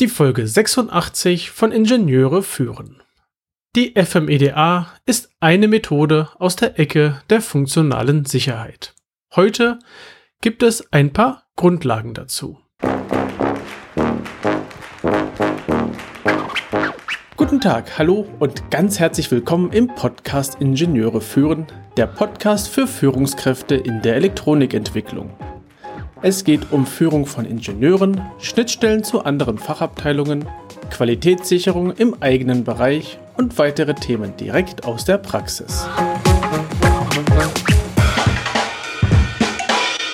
Die Folge 86 von Ingenieure führen. Die FMEDA ist eine Methode aus der Ecke der funktionalen Sicherheit. Heute gibt es ein paar Grundlagen dazu. Guten Tag, hallo und ganz herzlich willkommen im Podcast Ingenieure führen, der Podcast für Führungskräfte in der Elektronikentwicklung. Es geht um Führung von Ingenieuren, Schnittstellen zu anderen Fachabteilungen, Qualitätssicherung im eigenen Bereich und weitere Themen direkt aus der Praxis.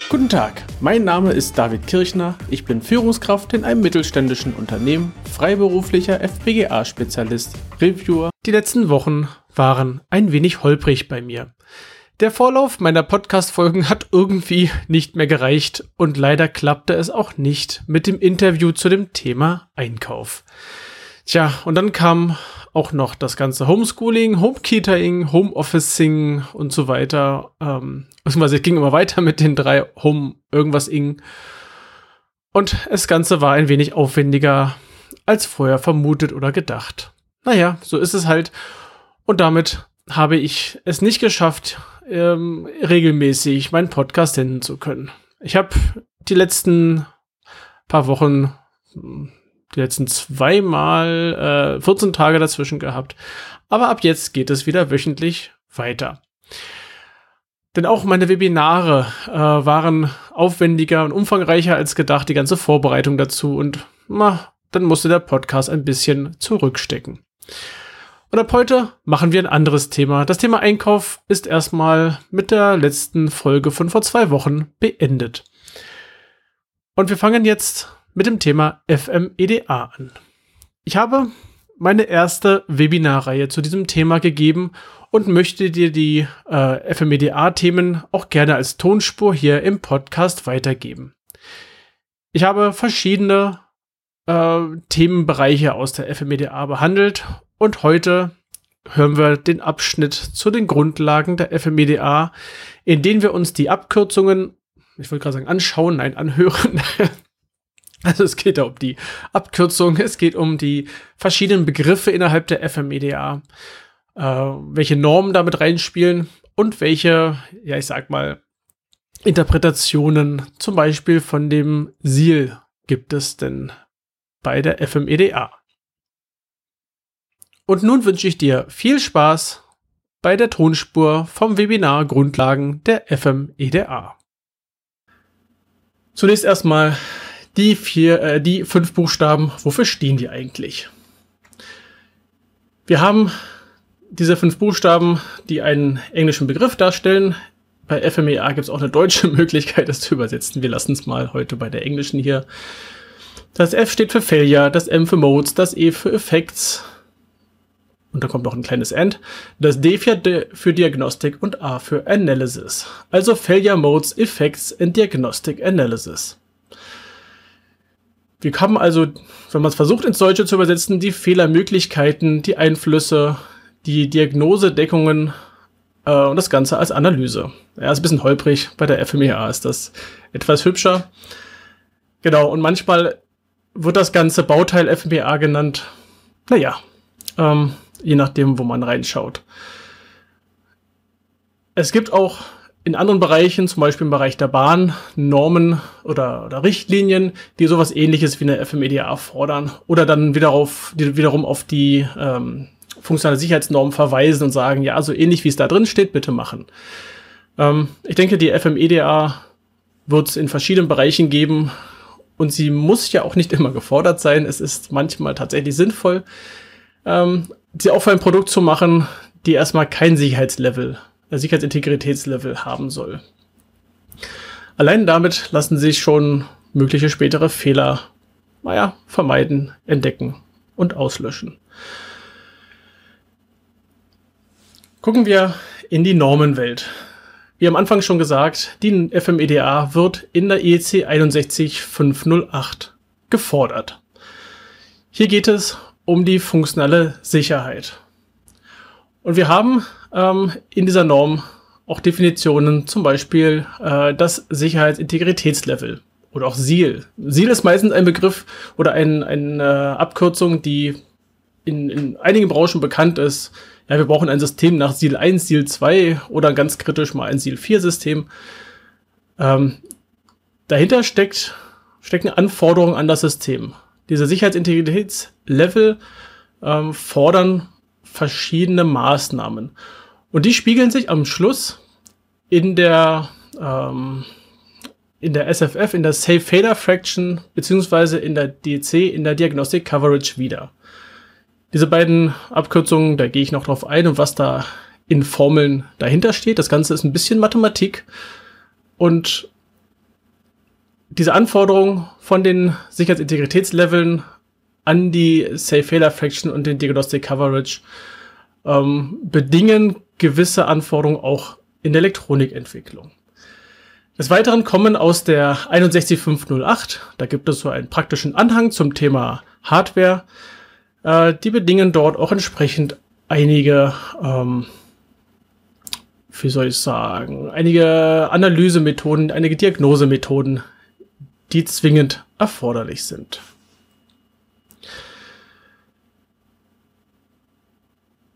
Guten Tag, mein Name ist David Kirchner, ich bin Führungskraft in einem mittelständischen Unternehmen, freiberuflicher FPGA-Spezialist, Reviewer. Die letzten Wochen waren ein wenig holprig bei mir. Der Vorlauf meiner Podcast-Folgen hat irgendwie nicht mehr gereicht und leider klappte es auch nicht mit dem Interview zu dem Thema Einkauf. Tja, und dann kam auch noch das ganze Homeschooling, Homekitering, Homeofficing und so weiter. Ähm, beziehungsweise es ging immer weiter mit den drei Home irgendwas ing. Und das Ganze war ein wenig aufwendiger als vorher vermutet oder gedacht. Naja, so ist es halt. Und damit habe ich es nicht geschafft, ähm, regelmäßig meinen Podcast senden zu können. Ich habe die letzten paar Wochen, die letzten zweimal äh, 14 Tage dazwischen gehabt. Aber ab jetzt geht es wieder wöchentlich weiter. Denn auch meine Webinare äh, waren aufwendiger und umfangreicher als gedacht, die ganze Vorbereitung dazu. Und na, dann musste der Podcast ein bisschen zurückstecken. Und ab heute machen wir ein anderes Thema. Das Thema Einkauf ist erstmal mit der letzten Folge von vor zwei Wochen beendet. Und wir fangen jetzt mit dem Thema FMEDA an. Ich habe meine erste Webinarreihe zu diesem Thema gegeben und möchte dir die äh, FMEDA-Themen auch gerne als Tonspur hier im Podcast weitergeben. Ich habe verschiedene äh, Themenbereiche aus der FMEDA behandelt und heute hören wir den Abschnitt zu den Grundlagen der FMEDA, in dem wir uns die Abkürzungen, ich wollte gerade sagen anschauen, nein, anhören. also es geht da um die Abkürzung, es geht um die verschiedenen Begriffe innerhalb der FMEDA, äh, welche Normen damit reinspielen und welche, ja, ich sag mal, Interpretationen zum Beispiel von dem SIL gibt es denn bei der FMEDA. Und nun wünsche ich dir viel Spaß bei der Tonspur vom Webinar Grundlagen der FMEDA. Zunächst erstmal die vier, äh, die fünf Buchstaben. Wofür stehen die eigentlich? Wir haben diese fünf Buchstaben, die einen englischen Begriff darstellen. Bei FMEA gibt es auch eine deutsche Möglichkeit, das zu übersetzen. Wir lassen es mal heute bei der englischen hier. Das F steht für Failure, das M für Modes, das E für Effects, und da kommt noch ein kleines End, das D für Diagnostik und A für Analysis. Also Failure Modes, Effects and Diagnostic Analysis. Wir haben also, wenn man es versucht ins Deutsche zu übersetzen, die Fehlermöglichkeiten, die Einflüsse, die Diagnosedeckungen äh, und das Ganze als Analyse. Ja, ist ein bisschen holprig. Bei der FMEA ist das etwas hübscher. Genau, und manchmal wird das ganze Bauteil FMEA genannt. Naja, ähm, je nachdem, wo man reinschaut. Es gibt auch in anderen Bereichen, zum Beispiel im Bereich der Bahn, Normen oder, oder Richtlinien, die sowas ähnliches wie eine FMEDA fordern oder dann wieder auf, die wiederum auf die ähm, funktionale Sicherheitsnormen verweisen und sagen, ja, so ähnlich wie es da drin steht, bitte machen. Ähm, ich denke, die FMEDA wird es in verschiedenen Bereichen geben und sie muss ja auch nicht immer gefordert sein. Es ist manchmal tatsächlich sinnvoll, ähm, sie für ein Produkt zu machen, die erstmal kein Sicherheitslevel, äh, Sicherheitsintegritätslevel haben soll. Allein damit lassen sich schon mögliche spätere Fehler, naja, vermeiden, entdecken und auslöschen. Gucken wir in die Normenwelt. Wie am Anfang schon gesagt, die FMEDA wird in der EC 61508 gefordert. Hier geht es um die funktionale Sicherheit. Und wir haben ähm, in dieser Norm auch Definitionen, zum Beispiel äh, das Sicherheitsintegritätslevel oder auch SEAL. SEAL ist meistens ein Begriff oder ein, eine äh, Abkürzung, die in, in einigen Branchen bekannt ist. Ja, wir brauchen ein System nach SEAL 1, SEAL 2 oder ganz kritisch mal ein SEAL 4 System. Ähm, dahinter steckt, stecken Anforderungen an das System. Diese Sicherheitsintegritätslevel ähm, fordern verschiedene Maßnahmen. Und die spiegeln sich am Schluss in der, ähm, in der SFF, in der Safe Failure Fraction, beziehungsweise in der DC, in der Diagnostic Coverage wieder. Diese beiden Abkürzungen, da gehe ich noch drauf ein und was da in Formeln dahinter steht. Das Ganze ist ein bisschen Mathematik und diese Anforderung von den Sicherheitsintegritätsleveln an die Safe Failure Fraction und den Diagnostic Coverage ähm, bedingen gewisse Anforderungen auch in der Elektronikentwicklung. Des Weiteren kommen aus der 61508, da gibt es so einen praktischen Anhang zum Thema Hardware. Äh, die bedingen dort auch entsprechend einige, ähm, wie soll ich sagen, einige Analysemethoden, einige Diagnosemethoden, die zwingend erforderlich sind.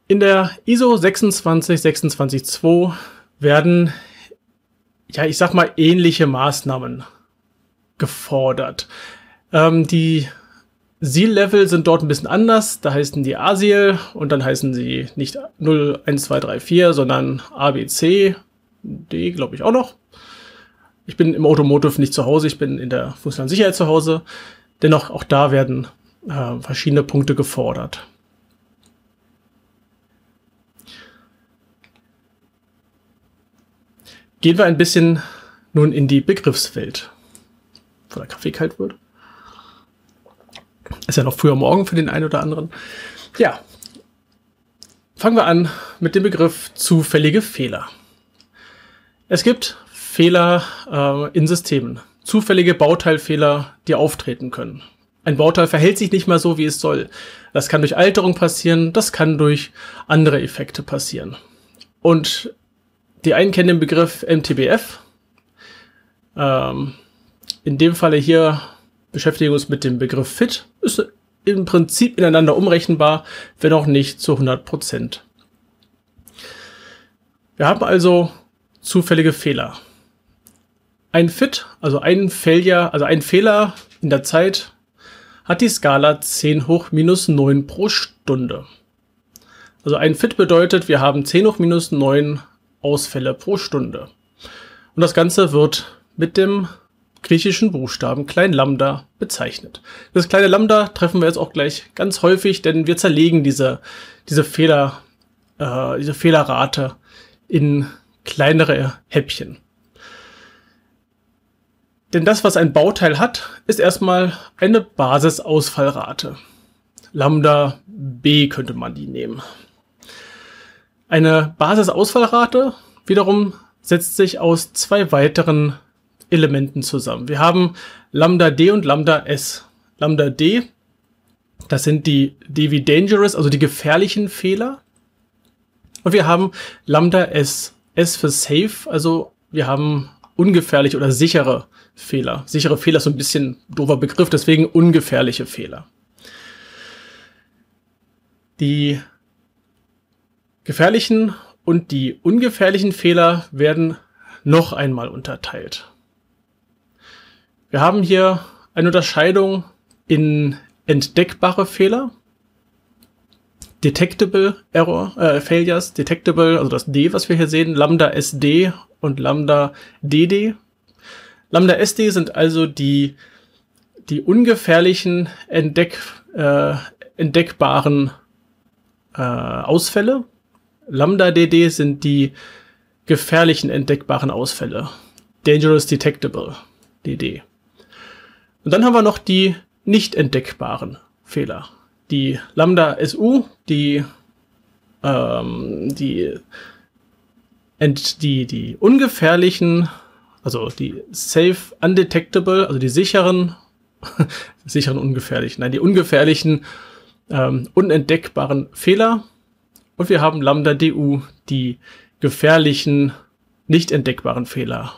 In der ISO 26262 werden, ja, ich sag mal, ähnliche Maßnahmen gefordert. Ähm, die Seal-Level sind dort ein bisschen anders. Da heißen die ASIL und dann heißen sie nicht 0, 1, 2, 3, 4, sondern ABC, D, glaube ich auch noch. Ich bin im Automotive nicht zu Hause, ich bin in der funktionalen Sicherheit zu Hause. Dennoch, auch da werden äh, verschiedene Punkte gefordert. Gehen wir ein bisschen nun in die Begriffswelt, wo der Kaffee kalt wird. Ist ja noch früher Morgen für den einen oder anderen. Ja, fangen wir an mit dem Begriff zufällige Fehler. Es gibt Fehler äh, in Systemen, zufällige Bauteilfehler, die auftreten können. Ein Bauteil verhält sich nicht mal so, wie es soll. Das kann durch Alterung passieren, das kann durch andere Effekte passieren. Und die einen kennen den Begriff MTBF. Ähm, in dem Falle hier beschäftigen wir uns mit dem Begriff Fit. Ist im Prinzip ineinander umrechenbar, wenn auch nicht zu 100 Prozent. Wir haben also zufällige Fehler. Ein Fit, also ein Failure, also ein Fehler in der Zeit hat die Skala 10 hoch minus 9 pro Stunde. Also ein Fit bedeutet, wir haben 10 hoch minus 9 Ausfälle pro Stunde. Und das Ganze wird mit dem griechischen Buchstaben klein Lambda bezeichnet. Das kleine Lambda treffen wir jetzt auch gleich ganz häufig, denn wir zerlegen diese, diese Fehler, äh, diese Fehlerrate in kleinere Häppchen. Denn das, was ein Bauteil hat, ist erstmal eine Basisausfallrate. Lambda B könnte man die nehmen. Eine Basisausfallrate wiederum setzt sich aus zwei weiteren Elementen zusammen. Wir haben Lambda D und Lambda S. Lambda D, das sind die DV Dangerous, also die gefährlichen Fehler. Und wir haben Lambda S. S für Safe, also wir haben ungefährliche oder sichere Fehler. Sichere Fehler ist so ein bisschen doofer Begriff, deswegen ungefährliche Fehler. Die gefährlichen und die ungefährlichen Fehler werden noch einmal unterteilt. Wir haben hier eine Unterscheidung in entdeckbare Fehler, Detectable Error, äh, Failures, Detectable, also das D, was wir hier sehen, Lambda SD und Lambda DD. Lambda SD sind also die, die ungefährlichen entdeck, äh, entdeckbaren äh, Ausfälle. Lambda DD sind die gefährlichen entdeckbaren Ausfälle. Dangerous Detectable DD. Und dann haben wir noch die nicht entdeckbaren Fehler. Die Lambda SU, die, ähm, die, ent, die, die ungefährlichen, also die safe undetectable, also die sicheren, sicheren ungefährlichen, nein, die ungefährlichen, ähm, unentdeckbaren Fehler. Und wir haben Lambda DU, die gefährlichen, nicht entdeckbaren Fehler.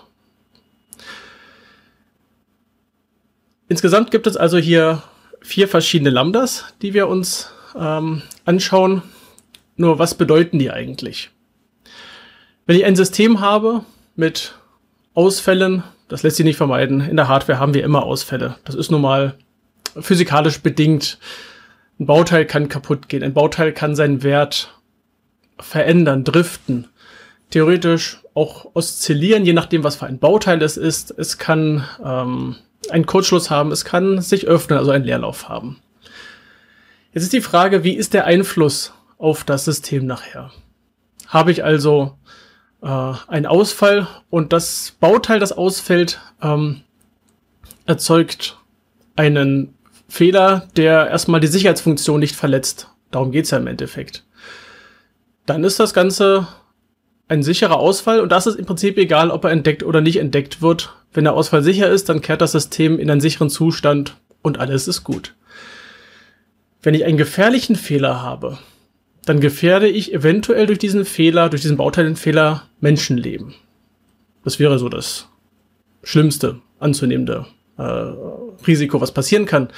Insgesamt gibt es also hier vier verschiedene Lambdas, die wir uns ähm, anschauen. Nur was bedeuten die eigentlich? Wenn ich ein System habe mit Ausfällen, das lässt sich nicht vermeiden. In der Hardware haben wir immer Ausfälle. Das ist nun mal physikalisch bedingt. Ein Bauteil kann kaputt gehen. Ein Bauteil kann seinen Wert verändern, driften. Theoretisch auch oszillieren, je nachdem, was für ein Bauteil es ist. Es kann ähm, einen Kurzschluss haben, es kann sich öffnen, also einen Leerlauf haben. Jetzt ist die Frage, wie ist der Einfluss auf das System nachher? Habe ich also äh, einen Ausfall und das Bauteil, das ausfällt, ähm, erzeugt einen Fehler, der erstmal die Sicherheitsfunktion nicht verletzt. Darum geht's ja im Endeffekt. Dann ist das Ganze ein sicherer Ausfall und das ist im Prinzip egal, ob er entdeckt oder nicht entdeckt wird. Wenn der Ausfall sicher ist, dann kehrt das System in einen sicheren Zustand und alles ist gut. Wenn ich einen gefährlichen Fehler habe, dann gefährde ich eventuell durch diesen Fehler, durch diesen Bauteilenfehler Menschenleben. Das wäre so das schlimmste anzunehmende äh, Risiko, was passieren kann.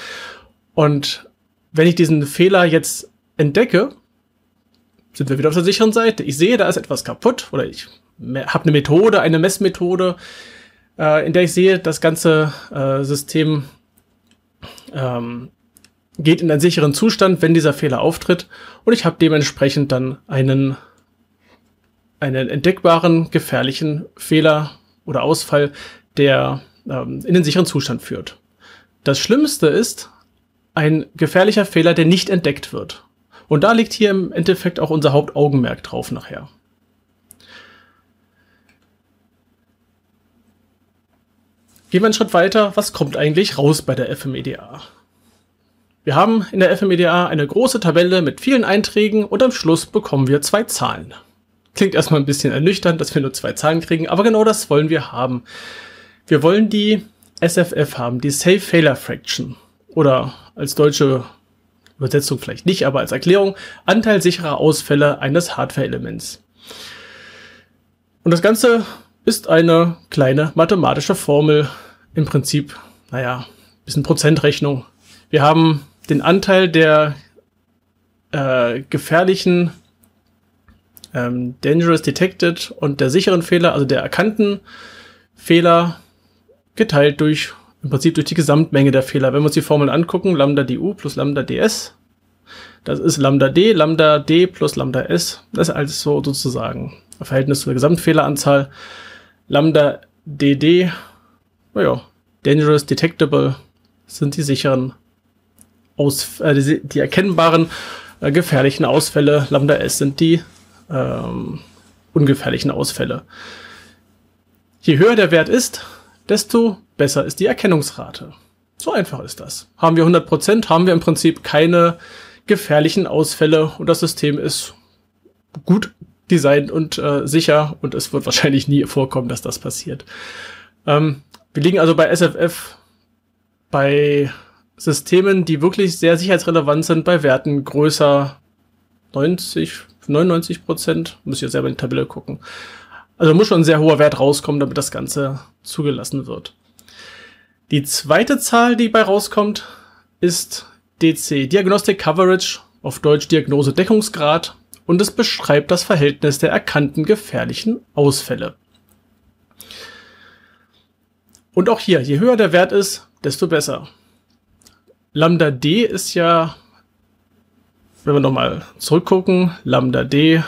Und wenn ich diesen Fehler jetzt entdecke, sind wir wieder auf der sicheren Seite. Ich sehe, da ist etwas kaputt oder ich habe eine Methode, eine Messmethode, äh, in der ich sehe, das ganze äh, System ähm, geht in einen sicheren Zustand, wenn dieser Fehler auftritt und ich habe dementsprechend dann einen, einen entdeckbaren, gefährlichen Fehler oder Ausfall, der ähm, in den sicheren Zustand führt. Das Schlimmste ist ein gefährlicher Fehler, der nicht entdeckt wird. Und da liegt hier im Endeffekt auch unser Hauptaugenmerk drauf nachher. Gehen wir einen Schritt weiter. Was kommt eigentlich raus bei der FMEDA? Wir haben in der FMEDA eine große Tabelle mit vielen Einträgen und am Schluss bekommen wir zwei Zahlen. Klingt erstmal ein bisschen ernüchternd, dass wir nur zwei Zahlen kriegen, aber genau das wollen wir haben. Wir wollen die SFF haben, die Safe Failure Fraction. Oder als deutsche Übersetzung vielleicht nicht, aber als Erklärung, Anteil sicherer Ausfälle eines Hardware-Elements. Und das Ganze ist eine kleine mathematische Formel. Im Prinzip, naja, bisschen Prozentrechnung. Wir haben den Anteil der äh, gefährlichen ähm, Dangerous Detected und der sicheren Fehler, also der erkannten Fehler, geteilt durch im Prinzip durch die Gesamtmenge der Fehler. Wenn wir uns die Formel angucken, Lambda du plus Lambda ds, das ist Lambda d, Lambda d plus Lambda s. Das ist alles so sozusagen ein Verhältnis zur Gesamtfehleranzahl. Lambda dd, naja, dangerous, detectable sind die sicheren aus, äh, die, die, erkennbaren äh, gefährlichen Ausfälle. Lambda S sind die ähm, ungefährlichen Ausfälle. Je höher der Wert ist, desto besser ist die Erkennungsrate. So einfach ist das. Haben wir 100%, haben wir im Prinzip keine gefährlichen Ausfälle und das System ist gut designt und äh, sicher und es wird wahrscheinlich nie vorkommen, dass das passiert. Ähm, wir liegen also bei SFF bei Systemen, die wirklich sehr sicherheitsrelevant sind, bei Werten größer 90, 99 Prozent. Muss ich ja selber in die Tabelle gucken. Also muss schon ein sehr hoher Wert rauskommen, damit das Ganze zugelassen wird. Die zweite Zahl, die bei rauskommt, ist DC, Diagnostic Coverage, auf Deutsch Diagnose Deckungsgrad, und es beschreibt das Verhältnis der erkannten gefährlichen Ausfälle. Und auch hier, je höher der Wert ist, desto besser. Lambda D ist ja, wenn wir nochmal zurückgucken, Lambda D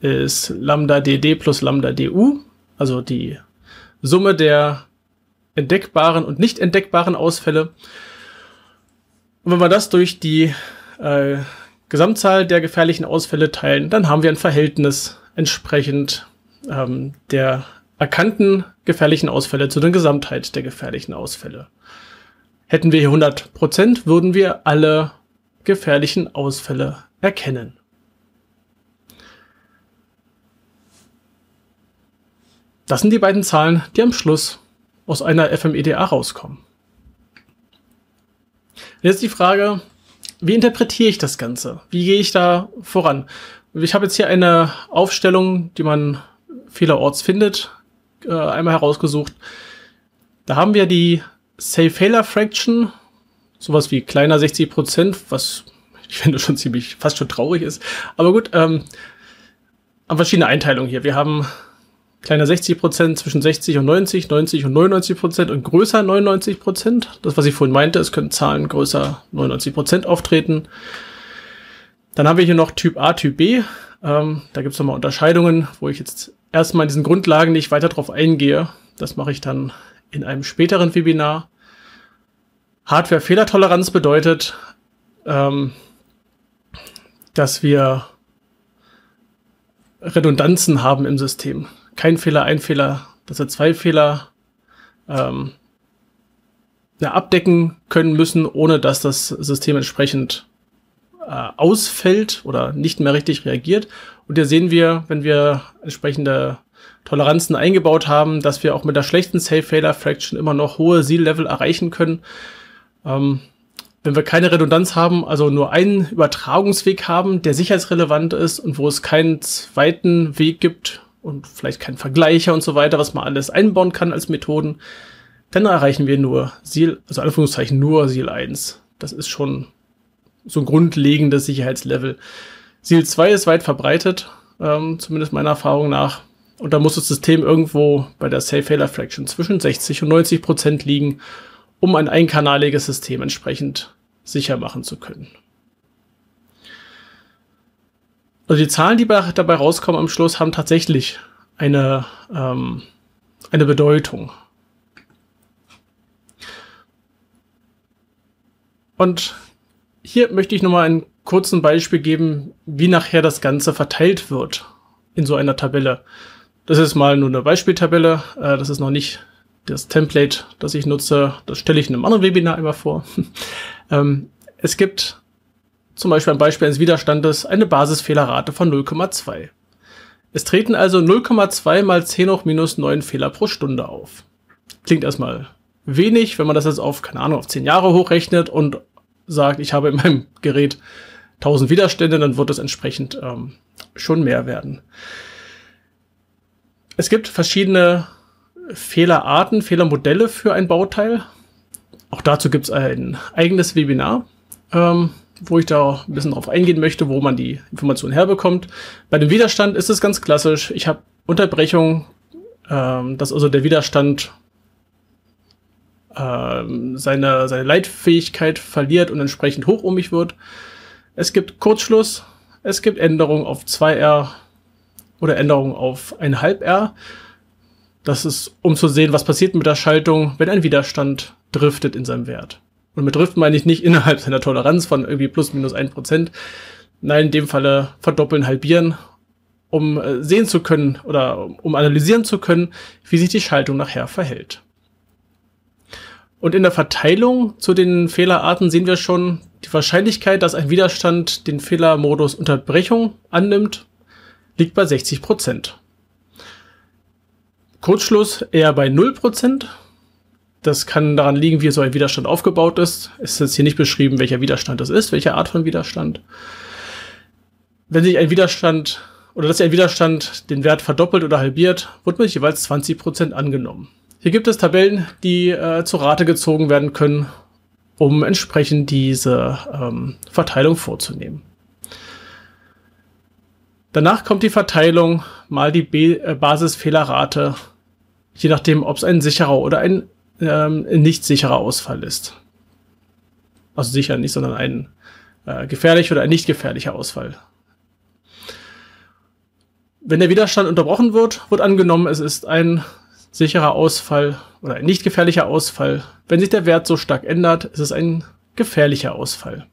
ist Lambda DD plus Lambda DU, also die Summe der entdeckbaren und nicht entdeckbaren Ausfälle. Und wenn wir das durch die äh, Gesamtzahl der gefährlichen Ausfälle teilen, dann haben wir ein Verhältnis entsprechend ähm, der erkannten gefährlichen Ausfälle zu der Gesamtheit der gefährlichen Ausfälle. Hätten wir hier 100%, würden wir alle gefährlichen Ausfälle erkennen. Das sind die beiden Zahlen, die am Schluss aus einer FMEDA rauskommen. Jetzt die Frage, wie interpretiere ich das Ganze? Wie gehe ich da voran? Ich habe jetzt hier eine Aufstellung, die man vielerorts findet, äh, einmal herausgesucht. Da haben wir die Safe Failure Fraction, sowas wie kleiner 60 Prozent, was ich finde schon ziemlich, fast schon traurig ist. Aber gut, ähm, haben verschiedene Einteilungen hier. Wir haben kleiner 60 Prozent zwischen 60 und 90, 90 und 99 Prozent und größer 99 Prozent. Das, was ich vorhin meinte, es können Zahlen größer 99 Prozent auftreten. Dann haben wir hier noch Typ A, Typ B. Ähm, da gibt es nochmal Unterscheidungen, wo ich jetzt erstmal in diesen Grundlagen nicht weiter drauf eingehe. Das mache ich dann in einem späteren Webinar. Hardware-Fehlertoleranz bedeutet, ähm, dass wir Redundanzen haben im System. Kein Fehler, ein Fehler, dass wir zwei Fehler ähm, ja, abdecken können müssen, ohne dass das System entsprechend äh, ausfällt oder nicht mehr richtig reagiert. Und hier sehen wir, wenn wir entsprechende Toleranzen eingebaut haben, dass wir auch mit der schlechten Safe Failure Fraction immer noch hohe Seal-Level erreichen können. Ähm, wenn wir keine Redundanz haben, also nur einen Übertragungsweg haben, der sicherheitsrelevant ist und wo es keinen zweiten Weg gibt und vielleicht keinen Vergleicher und so weiter, was man alles einbauen kann als Methoden, dann erreichen wir nur Seal, also Anführungszeichen nur Seal 1. Das ist schon so ein grundlegendes Sicherheitslevel. Seal 2 ist weit verbreitet, ähm, zumindest meiner Erfahrung nach. Und da muss das System irgendwo bei der Safe Failure Fraction zwischen 60 und 90 Prozent liegen, um ein einkanaliges System entsprechend sicher machen zu können. Also die Zahlen, die dabei rauskommen am Schluss, haben tatsächlich eine, ähm, eine Bedeutung. Und hier möchte ich nochmal einen kurzen Beispiel geben, wie nachher das Ganze verteilt wird in so einer Tabelle. Das ist mal nur eine Beispieltabelle. Äh, das ist noch nicht das Template, das ich nutze. Das stelle ich in einem anderen Webinar immer vor. ähm, es gibt zum Beispiel ein Beispiel eines Widerstandes eine Basisfehlerrate von 0,2. Es treten also 0,2 mal 10 hoch minus 9 Fehler pro Stunde auf. Klingt erstmal wenig, wenn man das jetzt auf, keine Ahnung, auf 10 Jahre hochrechnet und sagt, ich habe in meinem Gerät 1000 Widerstände, dann wird es entsprechend ähm, schon mehr werden. Es gibt verschiedene Fehlerarten, Fehlermodelle für ein Bauteil. Auch dazu gibt es ein eigenes Webinar, ähm, wo ich da ein bisschen drauf eingehen möchte, wo man die Informationen herbekommt. Bei dem Widerstand ist es ganz klassisch. Ich habe Unterbrechung, ähm, dass also der Widerstand ähm, seine, seine Leitfähigkeit verliert und entsprechend hochohmig wird. Es gibt Kurzschluss, es gibt Änderungen auf 2R oder Änderungen auf 1,5R. Das ist, um zu sehen, was passiert mit der Schaltung, wenn ein Widerstand driftet in seinem Wert. Und mit Drift meine ich nicht innerhalb seiner Toleranz von irgendwie plus minus ein Prozent. Nein, in dem Falle verdoppeln, halbieren, um äh, sehen zu können oder um analysieren zu können, wie sich die Schaltung nachher verhält. Und in der Verteilung zu den Fehlerarten sehen wir schon die Wahrscheinlichkeit, dass ein Widerstand den Fehlermodus Unterbrechung annimmt, liegt bei 60 Prozent. Kurzschluss eher bei 0 Prozent. Das kann daran liegen, wie so ein Widerstand aufgebaut ist. Es ist jetzt hier nicht beschrieben, welcher Widerstand das ist, welche Art von Widerstand. Wenn sich ein Widerstand oder dass sich ein Widerstand den Wert verdoppelt oder halbiert, wird mit jeweils 20 Prozent angenommen. Hier gibt es Tabellen, die äh, zur Rate gezogen werden können, um entsprechend diese ähm, Verteilung vorzunehmen. Danach kommt die Verteilung mal die B äh, Basisfehlerrate, je nachdem, ob es ein sicherer oder ein ähm, nicht sicherer Ausfall ist. Also sicher nicht, sondern ein äh, gefährlicher oder ein nicht gefährlicher Ausfall. Wenn der Widerstand unterbrochen wird, wird angenommen, es ist ein sicherer Ausfall oder ein nicht gefährlicher Ausfall. Wenn sich der Wert so stark ändert, ist es ein gefährlicher Ausfall.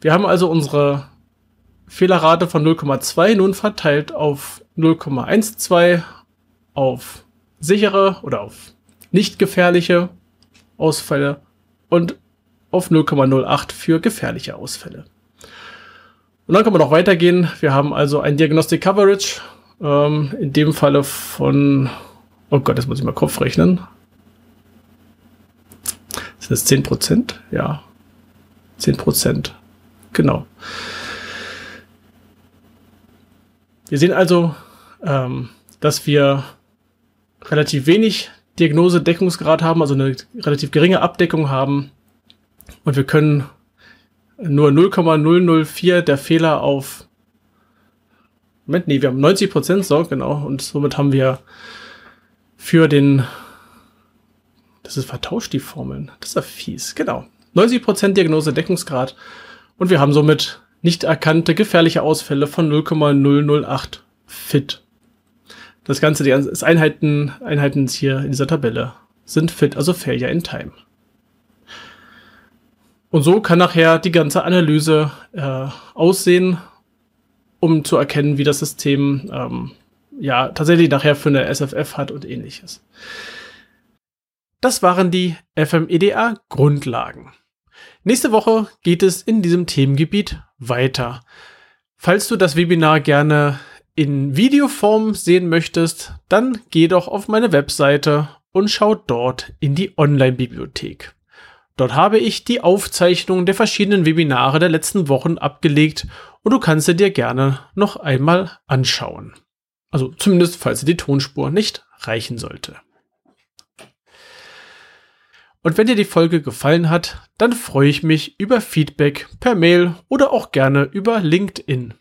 Wir haben also unsere Fehlerrate von 0,2 nun verteilt auf 0,12 auf sichere oder auf nicht gefährliche Ausfälle und auf 0,08 für gefährliche Ausfälle. Und dann kann man noch weitergehen. Wir haben also ein Diagnostic Coverage, ähm, in dem Falle von Oh Gott, jetzt muss ich mal Kopf rechnen. Sind das 10 Prozent? Ja. 10 Prozent. Genau. Wir sehen also, ähm, dass wir relativ wenig Diagnose-Deckungsgrad haben, also eine relativ geringe Abdeckung haben. Und wir können nur 0,004 der Fehler auf Moment, nee, wir haben 90 Prozent, so, genau. Und somit haben wir für den, das ist vertauscht, die Formeln. Das ist ja fies, genau. 90 Prozent Diagnose-Deckungsgrad. Und wir haben somit nicht erkannte gefährliche Ausfälle von 0,008 fit. Das Ganze, die Einheiten, Einheiten hier in dieser Tabelle sind fit, also Failure in Time. Und so kann nachher die ganze Analyse äh, aussehen um zu erkennen, wie das System ähm, ja tatsächlich nachher für eine SFF hat und ähnliches. Das waren die FMEDA Grundlagen. Nächste Woche geht es in diesem Themengebiet weiter. Falls du das Webinar gerne in Videoform sehen möchtest, dann geh doch auf meine Webseite und schau dort in die Online-Bibliothek. Dort habe ich die Aufzeichnung der verschiedenen Webinare der letzten Wochen abgelegt und du kannst sie dir gerne noch einmal anschauen. Also zumindest falls dir die Tonspur nicht reichen sollte. Und wenn dir die Folge gefallen hat, dann freue ich mich über Feedback per Mail oder auch gerne über LinkedIn.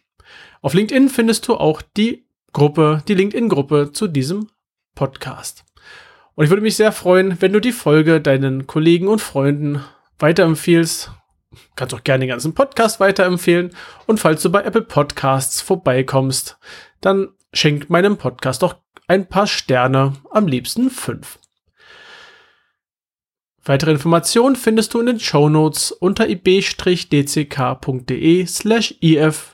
Auf LinkedIn findest du auch die Gruppe, die LinkedIn-Gruppe zu diesem Podcast. Und ich würde mich sehr freuen, wenn du die Folge deinen Kollegen und Freunden weiterempfiehlst kannst auch gerne den ganzen Podcast weiterempfehlen. Und falls du bei Apple Podcasts vorbeikommst, dann schenk meinem Podcast doch ein paar Sterne, am liebsten fünf. Weitere Informationen findest du in den Show Notes unter ib-dck.de slash